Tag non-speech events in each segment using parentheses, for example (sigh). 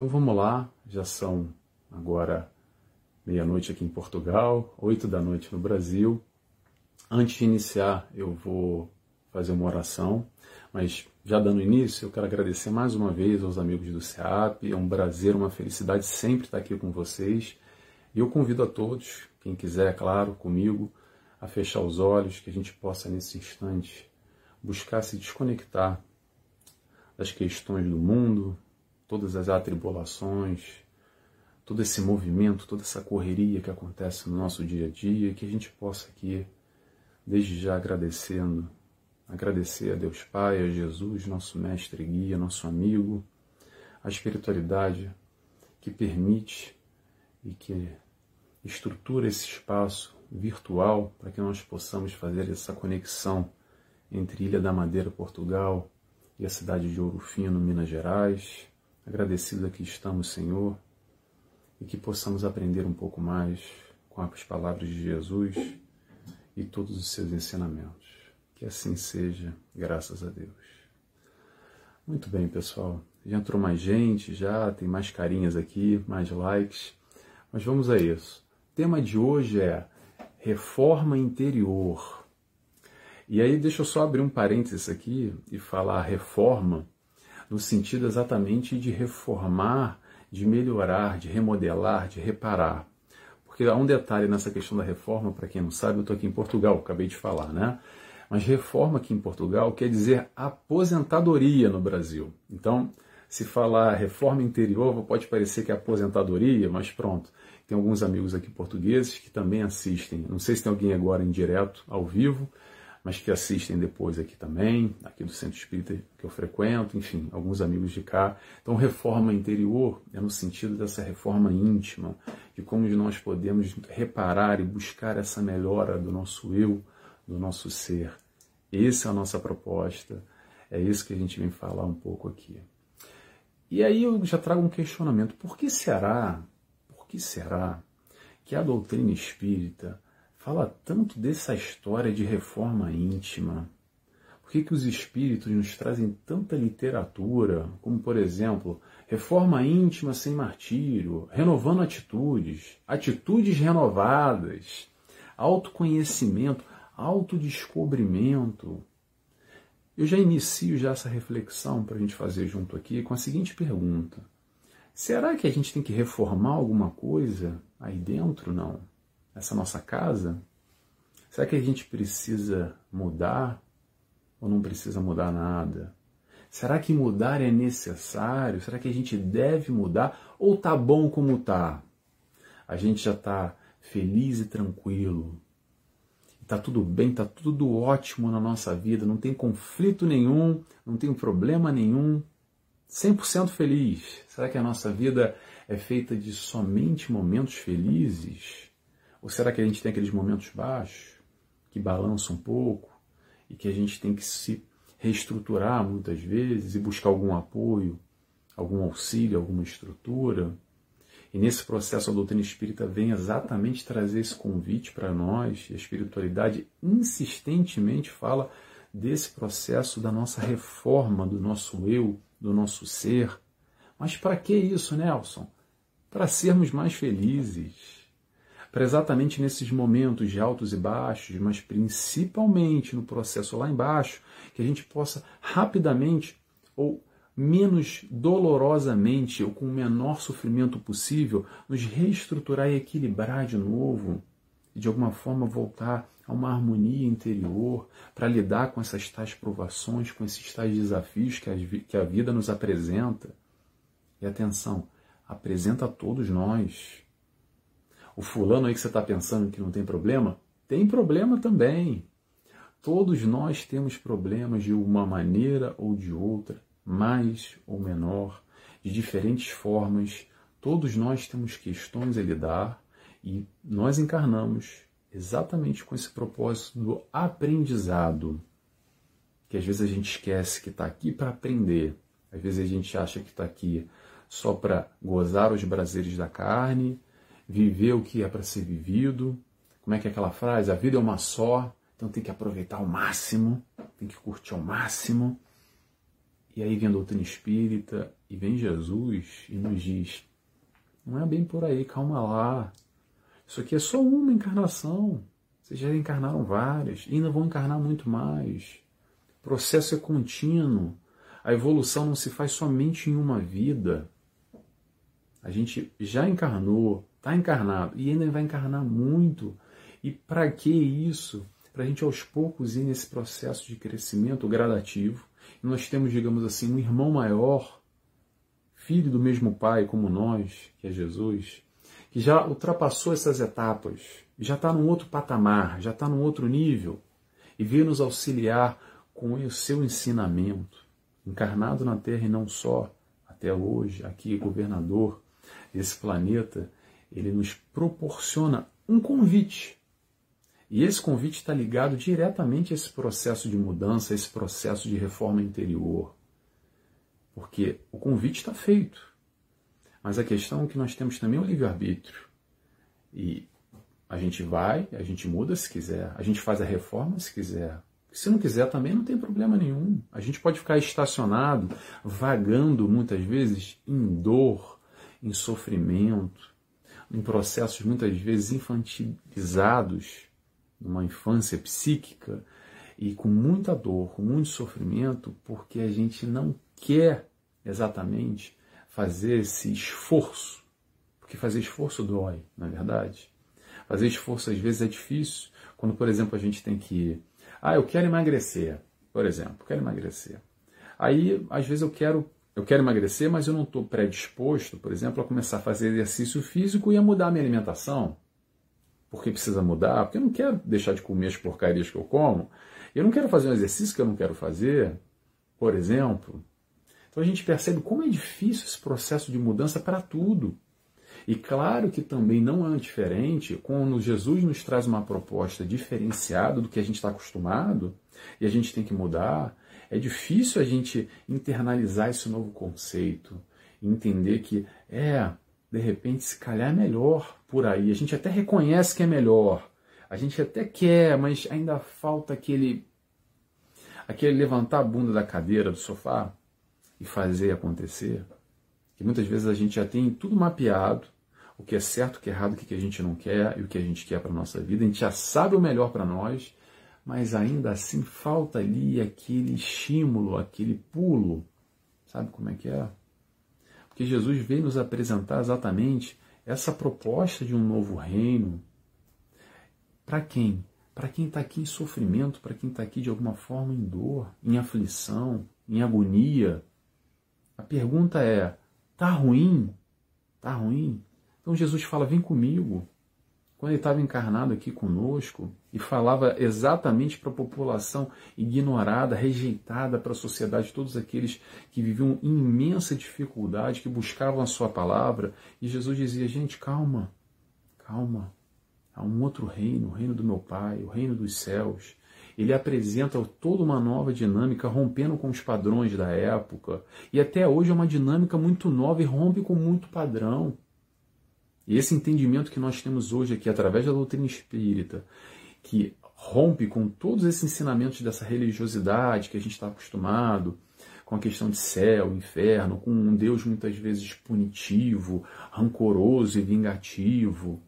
Então vamos lá, já são agora meia-noite aqui em Portugal, oito da noite no Brasil. Antes de iniciar, eu vou fazer uma oração, mas já dando início, eu quero agradecer mais uma vez aos amigos do SEAP. É um prazer, uma felicidade sempre estar aqui com vocês. E eu convido a todos, quem quiser, claro, comigo, a fechar os olhos, que a gente possa nesse instante buscar se desconectar das questões do mundo, todas as atribulações, todo esse movimento, toda essa correria que acontece no nosso dia a dia, que a gente possa aqui, desde já agradecendo, agradecer a Deus Pai, a Jesus, nosso mestre guia, nosso amigo, a espiritualidade que permite e que estrutura esse espaço virtual para que nós possamos fazer essa conexão entre Ilha da Madeira, Portugal, e a cidade de Ouro Fino, Minas Gerais, Agradecido que estamos, Senhor, e que possamos aprender um pouco mais com as palavras de Jesus e todos os seus ensinamentos. Que assim seja, graças a Deus. Muito bem, pessoal. Já entrou mais gente, já tem mais carinhas aqui, mais likes. Mas vamos a isso. O tema de hoje é reforma interior. E aí, deixa eu só abrir um parênteses aqui e falar reforma no sentido exatamente de reformar, de melhorar, de remodelar, de reparar. Porque há um detalhe nessa questão da reforma, para quem não sabe, eu estou aqui em Portugal, acabei de falar, né? Mas reforma aqui em Portugal quer dizer aposentadoria no Brasil. Então, se falar reforma interior, pode parecer que é aposentadoria, mas pronto. Tem alguns amigos aqui portugueses que também assistem. Não sei se tem alguém agora em direto, ao vivo, mas que assistem depois aqui também, aqui do Centro Espírita que eu frequento, enfim, alguns amigos de cá. Então, reforma interior é no sentido dessa reforma íntima, de como nós podemos reparar e buscar essa melhora do nosso eu, do nosso ser. Essa é a nossa proposta, é isso que a gente vem falar um pouco aqui. E aí eu já trago um questionamento: por que será, por que será que a doutrina espírita fala tanto dessa história de reforma íntima? Por que, que os espíritos nos trazem tanta literatura, como por exemplo, reforma íntima sem martírio, renovando atitudes, atitudes renovadas, autoconhecimento, autodescobrimento? Eu já inicio já essa reflexão para a gente fazer junto aqui com a seguinte pergunta: será que a gente tem que reformar alguma coisa aí dentro? Não essa nossa casa? Será que a gente precisa mudar ou não precisa mudar nada? Será que mudar é necessário? Será que a gente deve mudar ou tá bom como tá? A gente já tá feliz e tranquilo. Tá tudo bem, tá tudo ótimo na nossa vida, não tem conflito nenhum, não tem problema nenhum. 100% feliz. Será que a nossa vida é feita de somente momentos felizes? Ou será que a gente tem aqueles momentos baixos, que balançam um pouco, e que a gente tem que se reestruturar muitas vezes e buscar algum apoio, algum auxílio, alguma estrutura? E nesse processo a doutrina espírita vem exatamente trazer esse convite para nós, e a espiritualidade insistentemente fala desse processo da nossa reforma do nosso eu, do nosso ser. Mas para que isso, Nelson? Para sermos mais felizes para exatamente nesses momentos de altos e baixos, mas principalmente no processo lá embaixo, que a gente possa rapidamente ou menos dolorosamente ou com o menor sofrimento possível nos reestruturar e equilibrar de novo e de alguma forma voltar a uma harmonia interior para lidar com essas tais provações, com esses tais desafios que a, que a vida nos apresenta. E atenção, apresenta a todos nós o fulano aí que você está pensando que não tem problema, tem problema também. Todos nós temos problemas de uma maneira ou de outra, mais ou menor, de diferentes formas. Todos nós temos questões a lidar e nós encarnamos exatamente com esse propósito do aprendizado. Que às vezes a gente esquece que está aqui para aprender, às vezes a gente acha que está aqui só para gozar os prazeres da carne, viver o que é para ser vivido. Como é que é aquela frase? A vida é uma só, então tem que aproveitar ao máximo, tem que curtir ao máximo. E aí vem a doutrina espírita e vem Jesus e nos diz: não é bem por aí, calma lá. Isso aqui é só uma encarnação. Vocês já encarnaram várias e ainda vão encarnar muito mais. O processo é contínuo. A evolução não se faz somente em uma vida. A gente já encarnou, está encarnado e ainda vai encarnar muito. E para que isso? Para a gente aos poucos ir nesse processo de crescimento gradativo. Nós temos, digamos assim, um irmão maior, filho do mesmo pai como nós, que é Jesus, que já ultrapassou essas etapas, já está num outro patamar, já está num outro nível, e veio nos auxiliar com o seu ensinamento, encarnado na Terra e não só, até hoje, aqui governador desse planeta, ele nos proporciona um convite. E esse convite está ligado diretamente a esse processo de mudança, a esse processo de reforma interior. Porque o convite está feito. Mas a questão é que nós temos também o livre-arbítrio. E a gente vai, a gente muda se quiser, a gente faz a reforma se quiser. Se não quiser também não tem problema nenhum. A gente pode ficar estacionado, vagando muitas vezes em dor, em sofrimento, em processos muitas vezes infantilizados, numa infância psíquica, e com muita dor, com muito sofrimento, porque a gente não quer exatamente fazer esse esforço, porque fazer esforço dói, na é verdade. Fazer esforço às vezes é difícil, quando, por exemplo, a gente tem que. Ah, eu quero emagrecer, por exemplo, quero emagrecer. Aí, às vezes, eu quero eu quero emagrecer, mas eu não estou predisposto, por exemplo, a começar a fazer exercício físico e a mudar a minha alimentação. Porque precisa mudar, porque eu não quero deixar de comer as porcarias que eu como. Eu não quero fazer um exercício que eu não quero fazer, por exemplo. Então a gente percebe como é difícil esse processo de mudança para tudo. E claro que também não é diferente quando Jesus nos traz uma proposta diferenciada do que a gente está acostumado e a gente tem que mudar. É difícil a gente internalizar esse novo conceito, entender que é, de repente, se calhar é melhor por aí. A gente até reconhece que é melhor, a gente até quer, mas ainda falta aquele aquele levantar a bunda da cadeira, do sofá e fazer acontecer. Que muitas vezes a gente já tem tudo mapeado, o que é certo, o que é errado, o que a gente não quer e o que a gente quer para nossa vida. A gente já sabe o melhor para nós, mas ainda assim falta ali aquele estímulo, aquele pulo. Sabe como é que é? Porque Jesus veio nos apresentar exatamente essa proposta de um novo reino. Para quem? Para quem está aqui em sofrimento, para quem está aqui de alguma forma em dor, em aflição, em agonia. A pergunta é: tá ruim? Tá ruim? Então Jesus fala: vem comigo quando ele estava encarnado aqui conosco e falava exatamente para a população ignorada, rejeitada para a sociedade, todos aqueles que viviam imensa dificuldade, que buscavam a sua palavra, e Jesus dizia: gente, calma, calma, há um outro reino, o reino do meu Pai, o reino dos céus. Ele apresenta toda uma nova dinâmica, rompendo com os padrões da época. E até hoje é uma dinâmica muito nova e rompe com muito padrão. E esse entendimento que nós temos hoje aqui, através da doutrina espírita, que rompe com todos esses ensinamentos dessa religiosidade que a gente está acostumado, com a questão de céu, inferno, com um Deus muitas vezes punitivo, rancoroso e vingativo.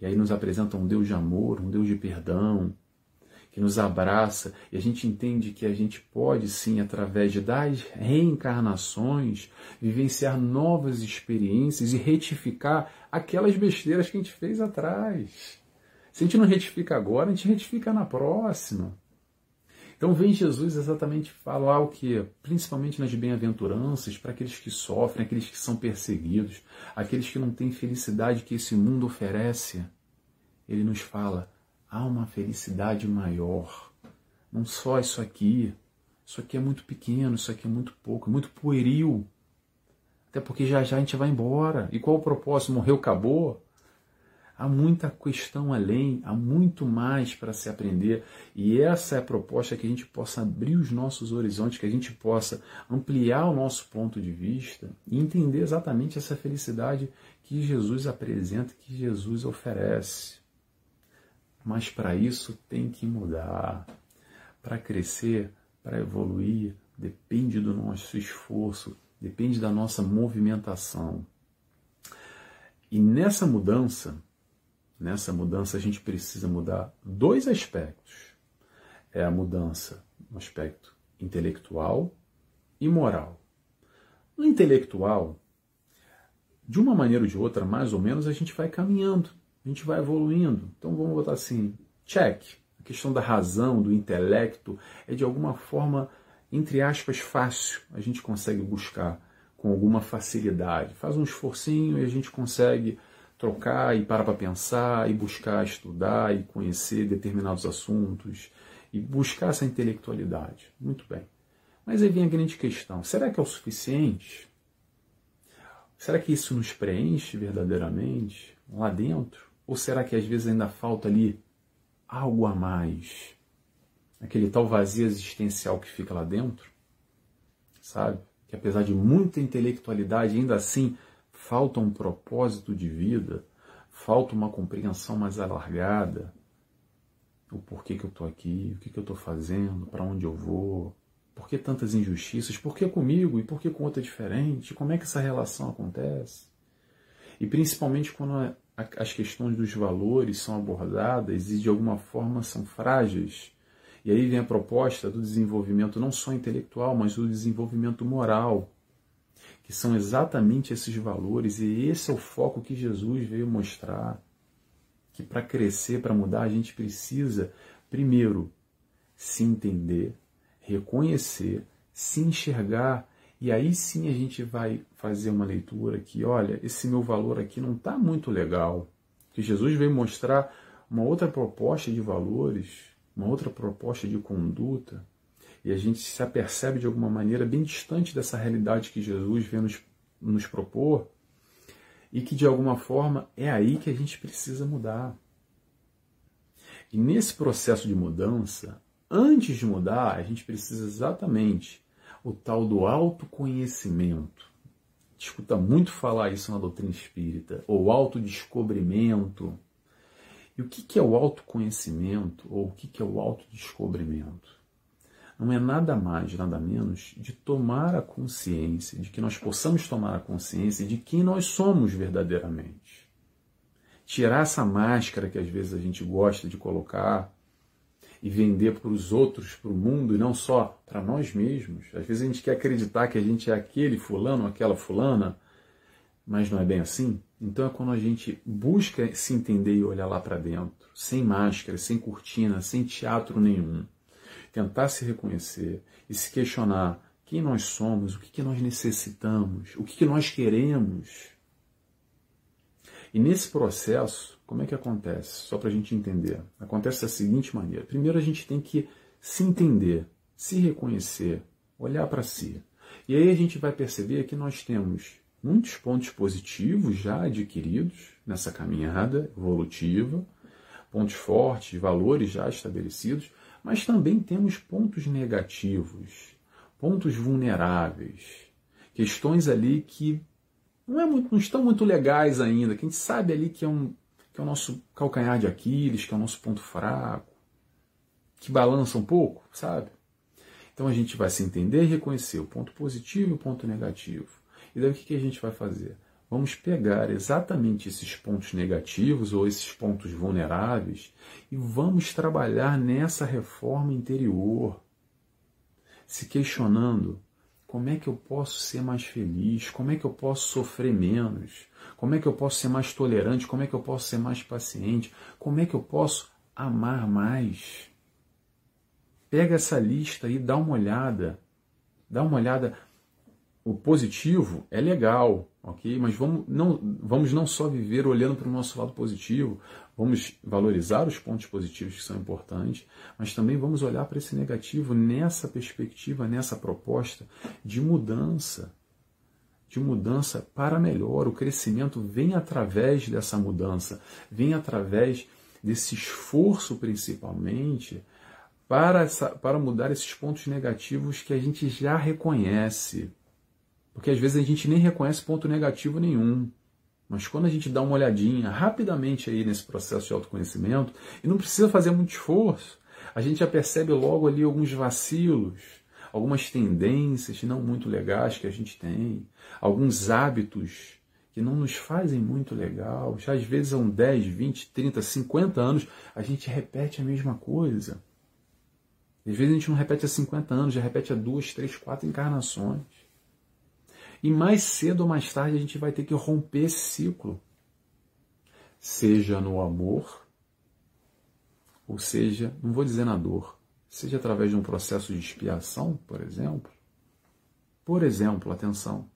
E aí nos apresenta um Deus de amor, um Deus de perdão, que nos abraça e a gente entende que a gente pode sim, através das reencarnações, vivenciar novas experiências e retificar aquelas besteiras que a gente fez atrás. Se a gente não retifica agora, a gente retifica na próxima. Então vem Jesus exatamente falar o que? Principalmente nas bem-aventuranças, para aqueles que sofrem, aqueles que são perseguidos, aqueles que não têm felicidade que esse mundo oferece. Ele nos fala: há uma felicidade maior. Não só isso aqui. Isso aqui é muito pequeno, isso aqui é muito pouco, é muito pueril. Até porque já já a gente vai embora. E qual o propósito? Morreu, acabou? Há muita questão além, há muito mais para se aprender. E essa é a proposta que a gente possa abrir os nossos horizontes, que a gente possa ampliar o nosso ponto de vista e entender exatamente essa felicidade que Jesus apresenta, que Jesus oferece. Mas para isso tem que mudar. Para crescer, para evoluir, depende do nosso esforço, depende da nossa movimentação. E nessa mudança, nessa mudança a gente precisa mudar dois aspectos. É a mudança no aspecto intelectual e moral. No intelectual, de uma maneira ou de outra, mais ou menos, a gente vai caminhando, a gente vai evoluindo. Então vamos botar assim, check. A questão da razão, do intelecto, é de alguma forma, entre aspas, fácil. A gente consegue buscar com alguma facilidade. Faz um esforcinho e a gente consegue trocar e parar para pensar e buscar estudar e conhecer determinados assuntos e buscar essa intelectualidade. Muito bem. Mas aí vem a grande questão: será que é o suficiente? Será que isso nos preenche verdadeiramente lá dentro? Ou será que às vezes ainda falta ali algo a mais? Aquele tal vazio existencial que fica lá dentro? Sabe? Que apesar de muita intelectualidade, ainda assim falta um propósito de vida, falta uma compreensão mais alargada. O porquê que eu estou aqui, o que, que eu estou fazendo, para onde eu vou, por que tantas injustiças? Por que comigo e por que com outra diferente? Como é que essa relação acontece? E principalmente quando as questões dos valores são abordadas e de alguma forma são frágeis. E aí vem a proposta do desenvolvimento não só intelectual, mas do desenvolvimento moral, que são exatamente esses valores, e esse é o foco que Jesus veio mostrar. Que para crescer, para mudar, a gente precisa, primeiro, se entender, reconhecer, se enxergar, e aí sim a gente vai fazer uma leitura que, olha, esse meu valor aqui não está muito legal. Que Jesus veio mostrar uma outra proposta de valores, uma outra proposta de conduta, e a gente se apercebe de alguma maneira bem distante dessa realidade que Jesus vem nos, nos propor, e que de alguma forma é aí que a gente precisa mudar. E nesse processo de mudança, antes de mudar, a gente precisa exatamente o tal do autoconhecimento. Escuta muito falar isso na doutrina espírita, ou autodescobrimento. E o que é o autoconhecimento, ou o que é o autodescobrimento? Não é nada mais, nada menos de tomar a consciência, de que nós possamos tomar a consciência de quem nós somos verdadeiramente. Tirar essa máscara que às vezes a gente gosta de colocar, e vender para os outros, para o mundo, e não só para nós mesmos. Às vezes a gente quer acreditar que a gente é aquele fulano, aquela fulana, mas não é bem assim. Então é quando a gente busca se entender e olhar lá para dentro, sem máscara, sem cortina, sem teatro nenhum. Tentar se reconhecer e se questionar quem nós somos, o que, que nós necessitamos, o que, que nós queremos. E nesse processo, como é que acontece? Só para a gente entender. Acontece da seguinte maneira: primeiro a gente tem que se entender, se reconhecer, olhar para si. E aí a gente vai perceber que nós temos muitos pontos positivos já adquiridos nessa caminhada evolutiva, pontos fortes, valores já estabelecidos, mas também temos pontos negativos, pontos vulneráveis, questões ali que não, é muito, não estão muito legais ainda, que a gente sabe ali que é um, que é o nosso calcanhar de Aquiles, que é o nosso ponto fraco, que balança um pouco, sabe? Então a gente vai se entender e reconhecer o ponto positivo e o ponto negativo. E daí o que a gente vai fazer? Vamos pegar exatamente esses pontos negativos ou esses pontos vulneráveis e vamos trabalhar nessa reforma interior, se questionando como é que eu posso ser mais feliz, como é que eu posso sofrer menos, como é que eu posso ser mais tolerante? Como é que eu posso ser mais paciente? Como é que eu posso amar mais? Pega essa lista e dá uma olhada. Dá uma olhada. O positivo é legal, ok? Mas vamos não, vamos não só viver olhando para o nosso lado positivo, vamos valorizar os pontos positivos que são importantes, mas também vamos olhar para esse negativo nessa perspectiva, nessa proposta de mudança de mudança para melhor. O crescimento vem através dessa mudança, vem através desse esforço, principalmente, para, essa, para mudar esses pontos negativos que a gente já reconhece. Porque às vezes a gente nem reconhece ponto negativo nenhum. Mas quando a gente dá uma olhadinha rapidamente aí nesse processo de autoconhecimento, e não precisa fazer muito esforço, a gente já percebe logo ali alguns vacilos, algumas tendências não muito legais que a gente tem, alguns hábitos que não nos fazem muito legal. Já às vezes são 10, 20, 30, 50 anos, a gente repete a mesma coisa. Às vezes a gente não repete há 50 anos, já repete há duas, três, quatro encarnações. E mais cedo ou mais tarde a gente vai ter que romper esse ciclo. Seja no amor, ou seja, não vou dizer na dor, seja através de um processo de expiação, por exemplo. Por exemplo, atenção.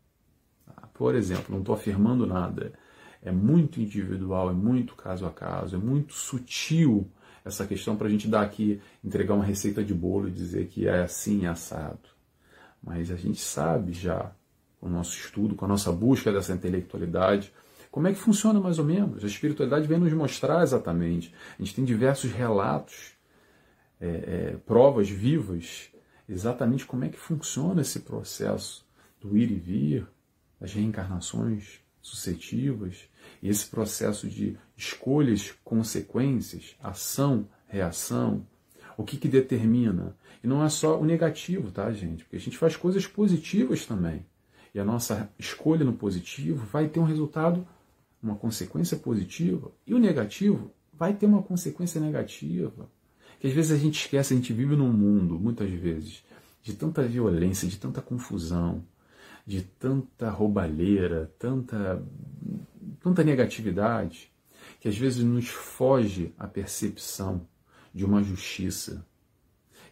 Por exemplo, não estou afirmando nada. É muito individual, é muito caso a caso, é muito sutil essa questão para a gente dar aqui, entregar uma receita de bolo e dizer que é assim, é assado. Mas a gente sabe já, com o nosso estudo, com a nossa busca dessa intelectualidade, como é que funciona mais ou menos. A espiritualidade vem nos mostrar exatamente. A gente tem diversos relatos é, é, provas vivas exatamente como é que funciona esse processo do ir e vir, das reencarnações sucessivas, e esse processo de escolhas, consequências, ação, reação, o que, que determina. E não é só o negativo, tá, gente? Porque a gente faz coisas positivas também. E a nossa escolha no positivo vai ter um resultado, uma consequência positiva, e o negativo vai ter uma consequência negativa que às vezes a gente esquece, a gente vive num mundo, muitas vezes, de tanta violência, de tanta confusão, de tanta roubalheira, tanta, tanta negatividade, que às vezes nos foge a percepção de uma justiça.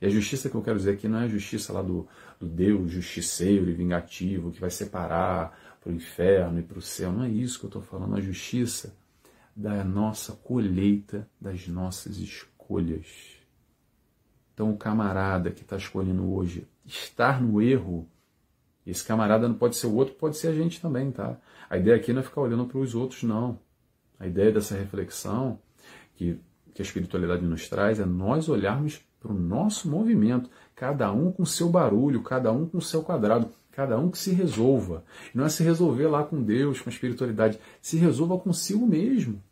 E a justiça que eu quero dizer aqui não é a justiça lá do, do Deus justiceiro e vingativo que vai separar para o inferno e para o céu. Não é isso que eu estou falando. A justiça da nossa colheita das nossas escolhas. Então, o camarada que está escolhendo hoje estar no erro, esse camarada não pode ser o outro, pode ser a gente também, tá? A ideia aqui não é ficar olhando para os outros, não. A ideia dessa reflexão que, que a espiritualidade nos traz é nós olharmos para o nosso movimento, cada um com seu barulho, cada um com seu quadrado, cada um que se resolva. Não é se resolver lá com Deus, com a espiritualidade, se resolva consigo mesmo.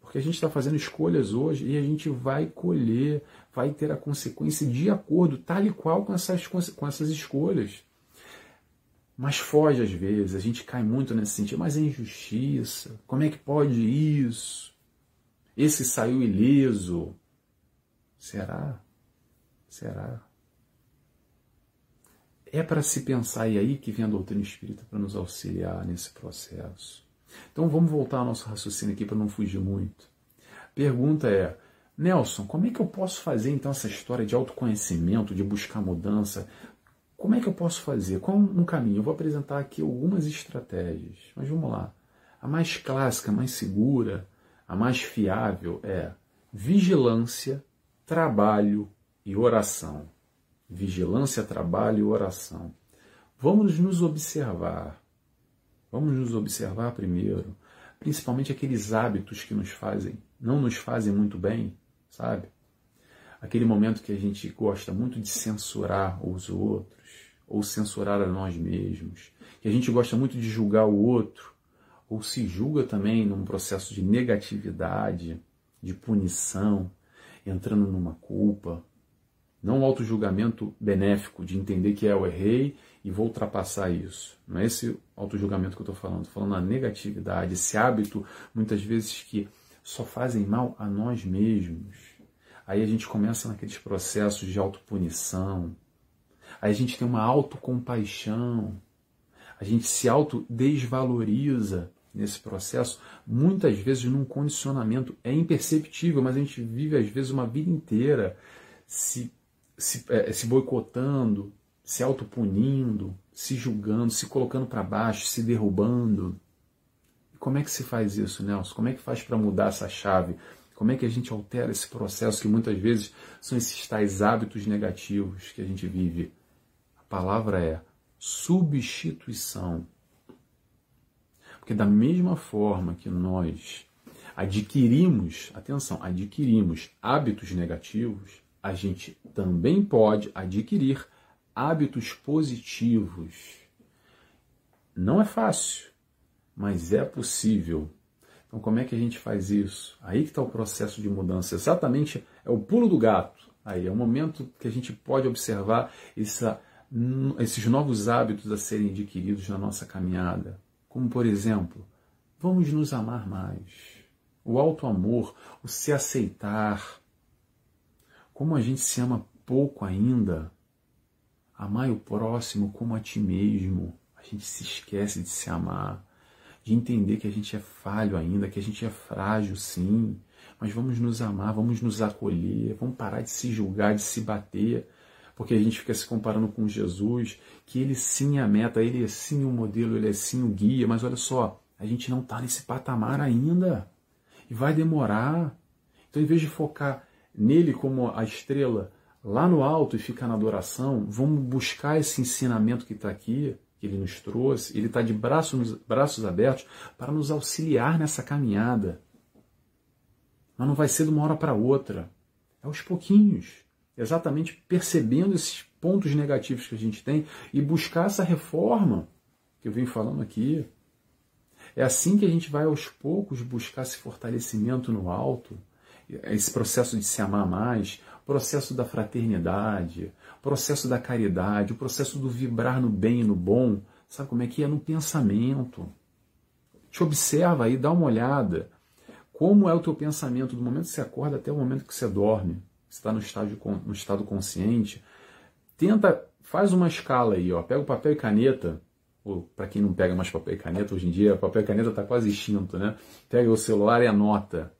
Porque a gente está fazendo escolhas hoje e a gente vai colher, vai ter a consequência de acordo, tal e qual com essas, com essas escolhas. Mas foge às vezes, a gente cai muito nesse sentido, mas é injustiça, como é que pode isso? Esse saiu ileso. Será? Será? É para se pensar, e aí que vem a doutrina espírita para nos auxiliar nesse processo. Então vamos voltar ao nosso raciocínio aqui para não fugir muito. Pergunta é: Nelson, como é que eu posso fazer então essa história de autoconhecimento, de buscar mudança? Como é que eu posso fazer? Qual um caminho? Eu vou apresentar aqui algumas estratégias, mas vamos lá. A mais clássica, a mais segura, a mais fiável é vigilância, trabalho e oração. Vigilância, trabalho e oração. Vamos nos observar. Vamos nos observar primeiro, principalmente aqueles hábitos que nos fazem, não nos fazem muito bem, sabe? Aquele momento que a gente gosta muito de censurar os outros, ou censurar a nós mesmos, que a gente gosta muito de julgar o outro, ou se julga também num processo de negatividade, de punição, entrando numa culpa. Não um auto-julgamento benéfico de entender que é eu errei e vou ultrapassar isso. Não é esse auto-julgamento que eu estou falando. Estou falando da negatividade, esse hábito, muitas vezes, que só fazem mal a nós mesmos. Aí a gente começa naqueles processos de autopunição. Aí a gente tem uma autocompaixão. A gente se autodesvaloriza nesse processo, muitas vezes num condicionamento. É imperceptível, mas a gente vive, às vezes, uma vida inteira se, se, é, se boicotando, se autopunindo, se julgando, se colocando para baixo, se derrubando. Como é que se faz isso, Nelson? Como é que faz para mudar essa chave? Como é que a gente altera esse processo que muitas vezes são esses tais hábitos negativos que a gente vive? A palavra é substituição. Porque da mesma forma que nós adquirimos, atenção, adquirimos hábitos negativos, a gente também pode adquirir hábitos positivos. Não é fácil, mas é possível. Então, como é que a gente faz isso? Aí que está o processo de mudança. Exatamente é o pulo do gato. aí, é um momento que a gente pode observar essa, esses novos hábitos a serem adquiridos na nossa caminhada. Como, por exemplo, vamos nos amar mais. O alto amor, o se aceitar. Como a gente se ama pouco ainda. Amar o próximo como a ti mesmo. A gente se esquece de se amar, de entender que a gente é falho ainda, que a gente é frágil, sim, mas vamos nos amar, vamos nos acolher, vamos parar de se julgar, de se bater, porque a gente fica se comparando com Jesus, que ele sim é a meta, ele é sim o modelo, ele é sim o guia, mas olha só, a gente não está nesse patamar ainda e vai demorar. Então, em vez de focar nele como a estrela lá no alto e ficar na adoração, vamos buscar esse ensinamento que está aqui, que ele nos trouxe. Ele está de braços, braços abertos para nos auxiliar nessa caminhada. Mas não vai ser de uma hora para outra. É aos pouquinhos. Exatamente percebendo esses pontos negativos que a gente tem e buscar essa reforma que eu vim falando aqui. É assim que a gente vai aos poucos buscar esse fortalecimento no alto, esse processo de se amar mais, processo da fraternidade, processo da caridade, o processo do vibrar no bem e no bom. Sabe como é que é? No pensamento. Te observa aí, dá uma olhada. Como é o teu pensamento do momento que você acorda até o momento que você dorme? Está no, estágio, no estado consciente. Tenta, faz uma escala aí, ó. Pega o papel e caneta, ou para quem não pega mais papel e caneta hoje em dia, papel e caneta está quase extinto, né? Pega o celular e anota.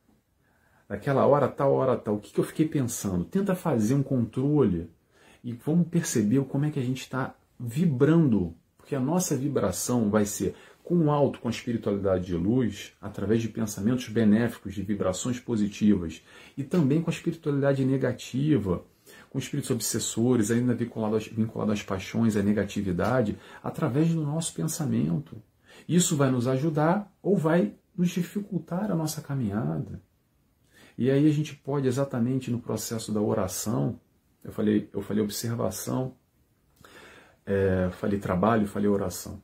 Daquela hora tal, hora tal, o que, que eu fiquei pensando? Tenta fazer um controle e vamos perceber como é que a gente está vibrando, porque a nossa vibração vai ser com alto, com a espiritualidade de luz, através de pensamentos benéficos, de vibrações positivas, e também com a espiritualidade negativa, com espíritos obsessores, ainda vinculado às, vinculado às paixões, à negatividade, através do nosso pensamento. Isso vai nos ajudar ou vai nos dificultar a nossa caminhada. E aí a gente pode, exatamente no processo da oração, eu falei, eu falei observação, é, falei trabalho, falei oração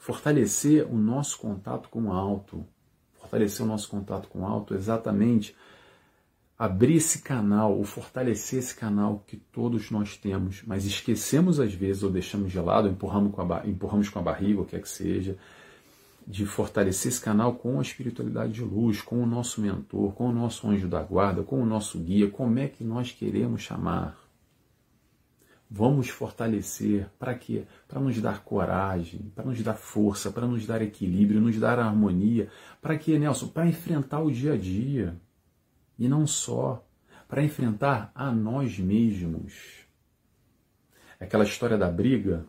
fortalecer o nosso contato com o alto, fortalecer o nosso contato com o alto, exatamente abrir esse canal, ou fortalecer esse canal que todos nós temos, mas esquecemos às vezes, ou deixamos de lado, empurramos com a, empurramos com a barriga, o que é que seja, de fortalecer esse canal com a espiritualidade de luz, com o nosso mentor, com o nosso anjo da guarda, com o nosso guia, como é que nós queremos chamar. Vamos fortalecer para quê? Para nos dar coragem, para nos dar força, para nos dar equilíbrio, nos dar harmonia. Para quê, Nelson? Para enfrentar o dia a dia. E não só, para enfrentar a nós mesmos. Aquela história da briga,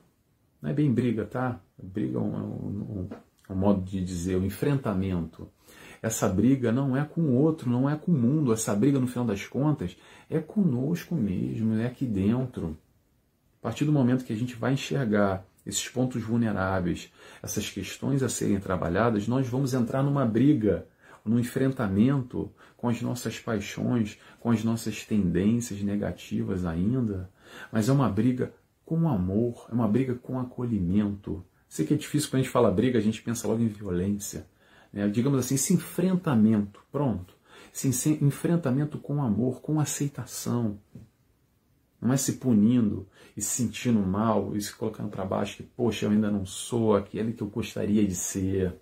não é bem briga, tá? Briga é um, um, um, um modo de dizer, o um enfrentamento. Essa briga não é com o outro, não é com o mundo. Essa briga, no final das contas, é conosco mesmo, é aqui dentro. A partir do momento que a gente vai enxergar esses pontos vulneráveis, essas questões a serem trabalhadas, nós vamos entrar numa briga, num enfrentamento com as nossas paixões, com as nossas tendências negativas ainda. Mas é uma briga com amor, é uma briga com acolhimento. Sei que é difícil quando a gente fala briga, a gente pensa logo em violência. Né? Digamos assim, esse enfrentamento, pronto. Esse enfrentamento com amor, com aceitação, não é se punindo e se sentindo mal e se colocando para baixo que, poxa, eu ainda não sou aquele que eu gostaria de ser.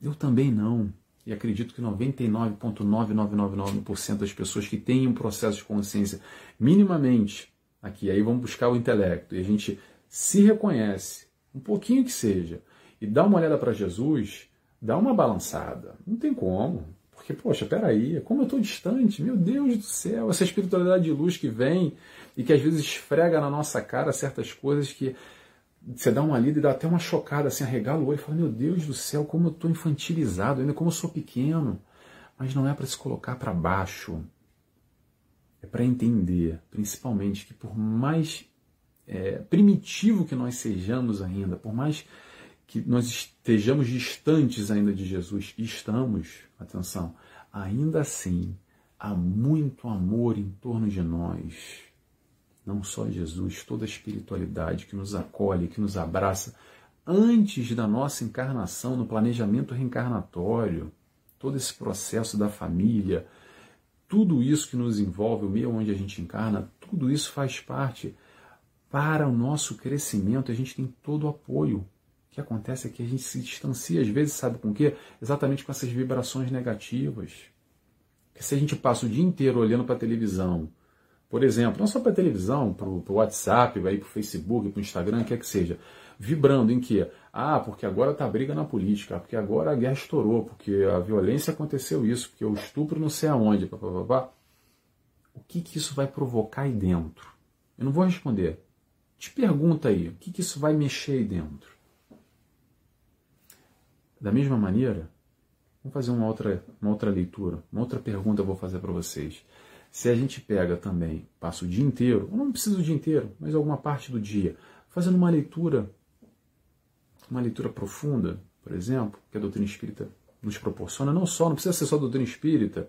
Eu também não. E acredito que 99,9999% das pessoas que têm um processo de consciência minimamente aqui, aí vamos buscar o intelecto, e a gente se reconhece, um pouquinho que seja, e dá uma olhada para Jesus, dá uma balançada. Não tem como. Porque, poxa, peraí, como eu estou distante, meu Deus do céu, essa espiritualidade de luz que vem e que às vezes esfrega na nossa cara certas coisas que você dá uma lida e dá até uma chocada, assim, arregala o olho e fala, meu Deus do céu, como eu estou infantilizado, ainda como eu sou pequeno. Mas não é para se colocar para baixo. É para entender, principalmente, que por mais é, primitivo que nós sejamos ainda, por mais que nós estejamos distantes ainda de Jesus, estamos, atenção, ainda assim há muito amor em torno de nós. Não só Jesus, toda a espiritualidade que nos acolhe, que nos abraça antes da nossa encarnação, no planejamento reencarnatório, todo esse processo da família, tudo isso que nos envolve, o meio onde a gente encarna, tudo isso faz parte para o nosso crescimento. A gente tem todo o apoio. O que acontece é que a gente se distancia, às vezes, sabe com o quê? Exatamente com essas vibrações negativas. Porque se a gente passa o dia inteiro olhando para a televisão, por exemplo, não só para a televisão, para o WhatsApp, para o Facebook, para o Instagram, quer que seja, vibrando em que? Ah, porque agora tá briga na política, porque agora a guerra estourou, porque a violência aconteceu isso, porque o estupro não sei aonde, papapá. O que, que isso vai provocar aí dentro? Eu não vou responder. Te pergunta aí, o que, que isso vai mexer aí dentro? Da mesma maneira, vamos fazer uma outra, uma outra leitura, uma outra pergunta eu vou fazer para vocês. Se a gente pega também, passa o dia inteiro, ou não precisa o dia inteiro, mas alguma parte do dia, fazendo uma leitura uma leitura profunda, por exemplo, que a doutrina espírita nos proporciona, não só, não precisa ser só doutrina espírita,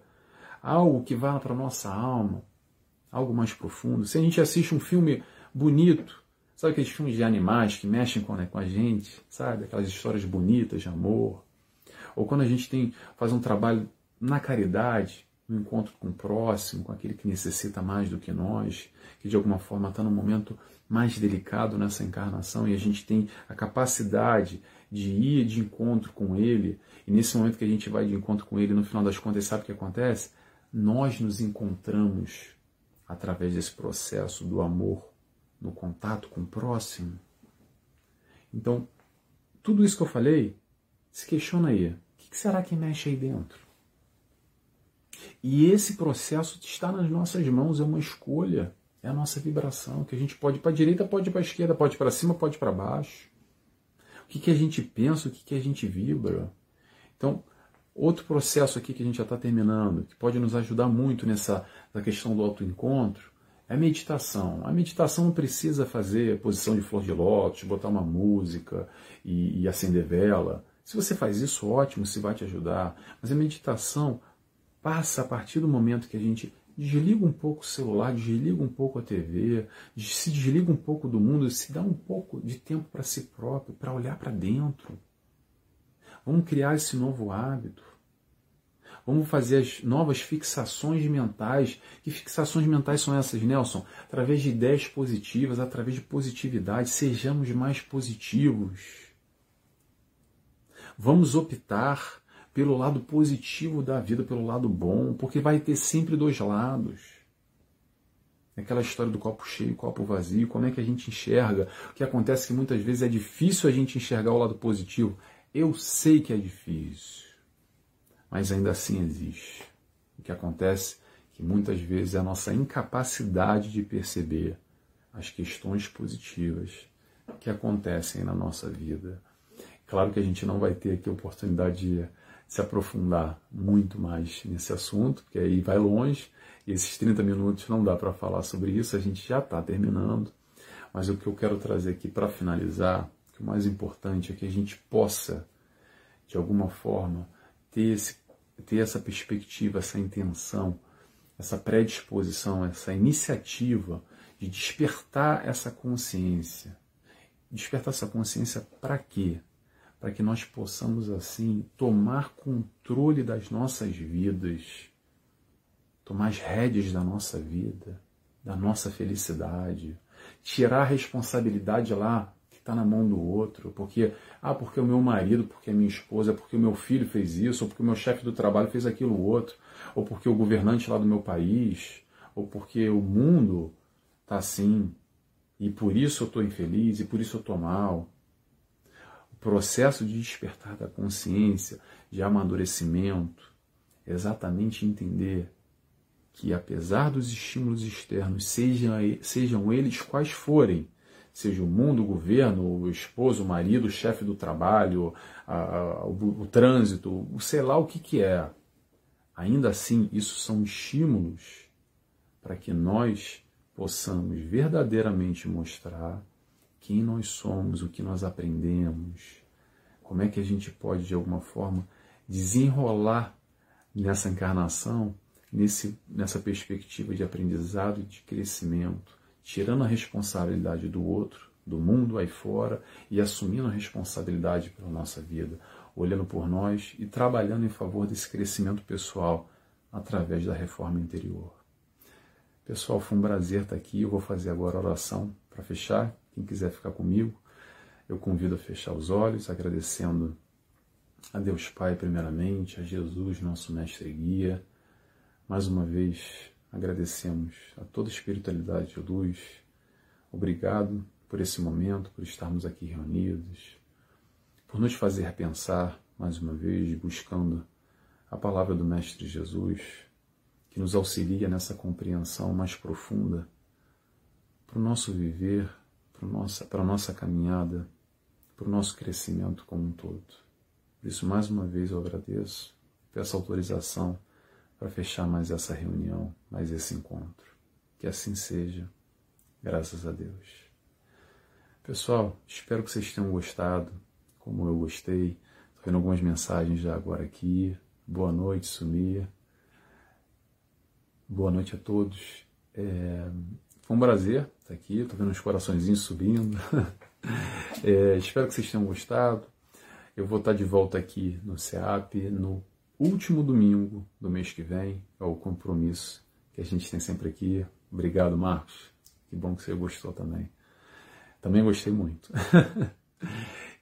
algo que vá para a nossa alma, algo mais profundo. Se a gente assiste um filme bonito, sabe aqueles filmes de animais que mexem com, né, com a gente, sabe? Aquelas histórias bonitas de amor. Ou quando a gente tem faz um trabalho na caridade, no encontro com o próximo, com aquele que necessita mais do que nós, que de alguma forma está num momento mais delicado nessa encarnação e a gente tem a capacidade de ir de encontro com ele, e nesse momento que a gente vai de encontro com ele, no final das contas, sabe o que acontece? Nós nos encontramos através desse processo do amor, no contato com o próximo. Então, tudo isso que eu falei, se questiona aí, o que será que mexe aí dentro? E esse processo está nas nossas mãos, é uma escolha. É a nossa vibração, que a gente pode ir para a direita, pode ir para a esquerda, pode ir para cima, pode ir para baixo. O que, que a gente pensa, o que, que a gente vibra. Então, outro processo aqui que a gente já está terminando, que pode nos ajudar muito nessa na questão do autoencontro, é meditação. A meditação não precisa fazer posição de flor de lótus, botar uma música e, e acender vela. Se você faz isso, ótimo, se vai te ajudar. Mas a meditação passa a partir do momento que a gente desliga um pouco o celular, desliga um pouco a TV, se desliga um pouco do mundo, se dá um pouco de tempo para si próprio, para olhar para dentro. Vamos criar esse novo hábito. Vamos fazer as novas fixações mentais. Que fixações mentais são essas, Nelson? Através de ideias positivas, através de positividade. Sejamos mais positivos. Vamos optar pelo lado positivo da vida, pelo lado bom, porque vai ter sempre dois lados. Aquela história do copo cheio, copo vazio, como é que a gente enxerga? O que acontece é que muitas vezes é difícil a gente enxergar o lado positivo. Eu sei que é difícil, mas ainda assim existe. O que acontece é que muitas vezes é a nossa incapacidade de perceber as questões positivas que acontecem na nossa vida. Claro que a gente não vai ter aqui a oportunidade de se aprofundar muito mais nesse assunto, porque aí vai longe, e esses 30 minutos não dá para falar sobre isso, a gente já está terminando. Mas o que eu quero trazer aqui para finalizar, que o mais importante é que a gente possa, de alguma forma, ter, esse, ter essa perspectiva, essa intenção, essa predisposição, essa iniciativa de despertar essa consciência. Despertar essa consciência para quê? para que nós possamos assim tomar controle das nossas vidas, tomar as rédeas da nossa vida, da nossa felicidade, tirar a responsabilidade lá está na mão do outro, porque ah, porque o meu marido, porque a minha esposa, porque o meu filho fez isso, ou porque o meu chefe do trabalho fez aquilo outro, ou porque o governante lá do meu país, ou porque o mundo está assim, e por isso eu estou infeliz, e por isso eu estou mal. Processo de despertar da consciência, de amadurecimento, é exatamente entender que apesar dos estímulos externos, sejam, sejam eles quais forem, seja o mundo, o governo, o esposo, o marido, o chefe do trabalho, a, a, o, o, trânsito, o sei lá o que, que é, ainda assim isso são estímulos para que nós possamos verdadeiramente mostrar quem nós somos, o que nós aprendemos, como é que a gente pode, de alguma forma, desenrolar nessa encarnação, nesse, nessa perspectiva de aprendizado e de crescimento, tirando a responsabilidade do outro, do mundo aí fora e assumindo a responsabilidade pela nossa vida, olhando por nós e trabalhando em favor desse crescimento pessoal através da reforma interior. Pessoal, foi um prazer estar aqui. Eu vou fazer agora a oração para fechar. Quem quiser ficar comigo, eu convido a fechar os olhos, agradecendo a Deus Pai, primeiramente, a Jesus, nosso mestre e guia. Mais uma vez, agradecemos a toda a espiritualidade de luz. Obrigado por esse momento, por estarmos aqui reunidos, por nos fazer pensar mais uma vez, buscando a palavra do Mestre Jesus, que nos auxilia nessa compreensão mais profunda para o nosso viver, para, nossa, para a nossa caminhada, para o nosso crescimento como um todo. Por isso, mais uma vez, eu agradeço, peço autorização para fechar mais essa reunião, mais esse encontro. Que assim seja, graças a Deus. Pessoal, espero que vocês tenham gostado, como eu gostei. Estou vendo algumas mensagens já agora aqui. Boa noite, Sumia. Boa noite a todos. É, foi um prazer estar aqui. Estou vendo uns coraçõezinhos subindo. (laughs) É, espero que vocês tenham gostado. Eu vou estar de volta aqui no CEAP no último domingo do mês que vem. É o compromisso que a gente tem sempre aqui. Obrigado, Marcos. Que bom que você gostou também. Também gostei muito. (laughs)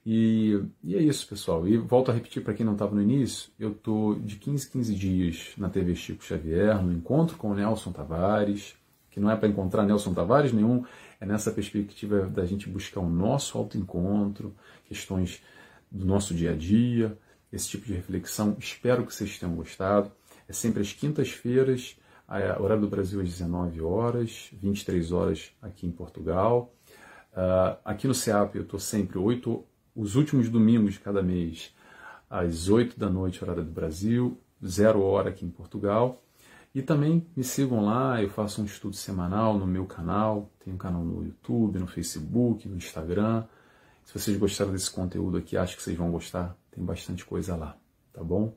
E, e, é isso, pessoal. E volto a repetir para quem não estava no início, eu tô de 15 15 dias na TV Chico Xavier, no encontro com o Nelson Tavares, que não é para encontrar Nelson Tavares nenhum, é nessa perspectiva da gente buscar o nosso autoencontro, questões do nosso dia a dia, esse tipo de reflexão. Espero que vocês tenham gostado. É sempre às quintas-feiras, horário do Brasil às 19 horas, 23 horas aqui em Portugal. Uh, aqui no CEAP eu estou sempre 8 os últimos domingos de cada mês, às 8 da noite, horário do Brasil, zero hora aqui em Portugal. E também me sigam lá, eu faço um estudo semanal no meu canal, tenho um canal no YouTube, no Facebook, no Instagram. Se vocês gostaram desse conteúdo aqui, acho que vocês vão gostar, tem bastante coisa lá, tá bom?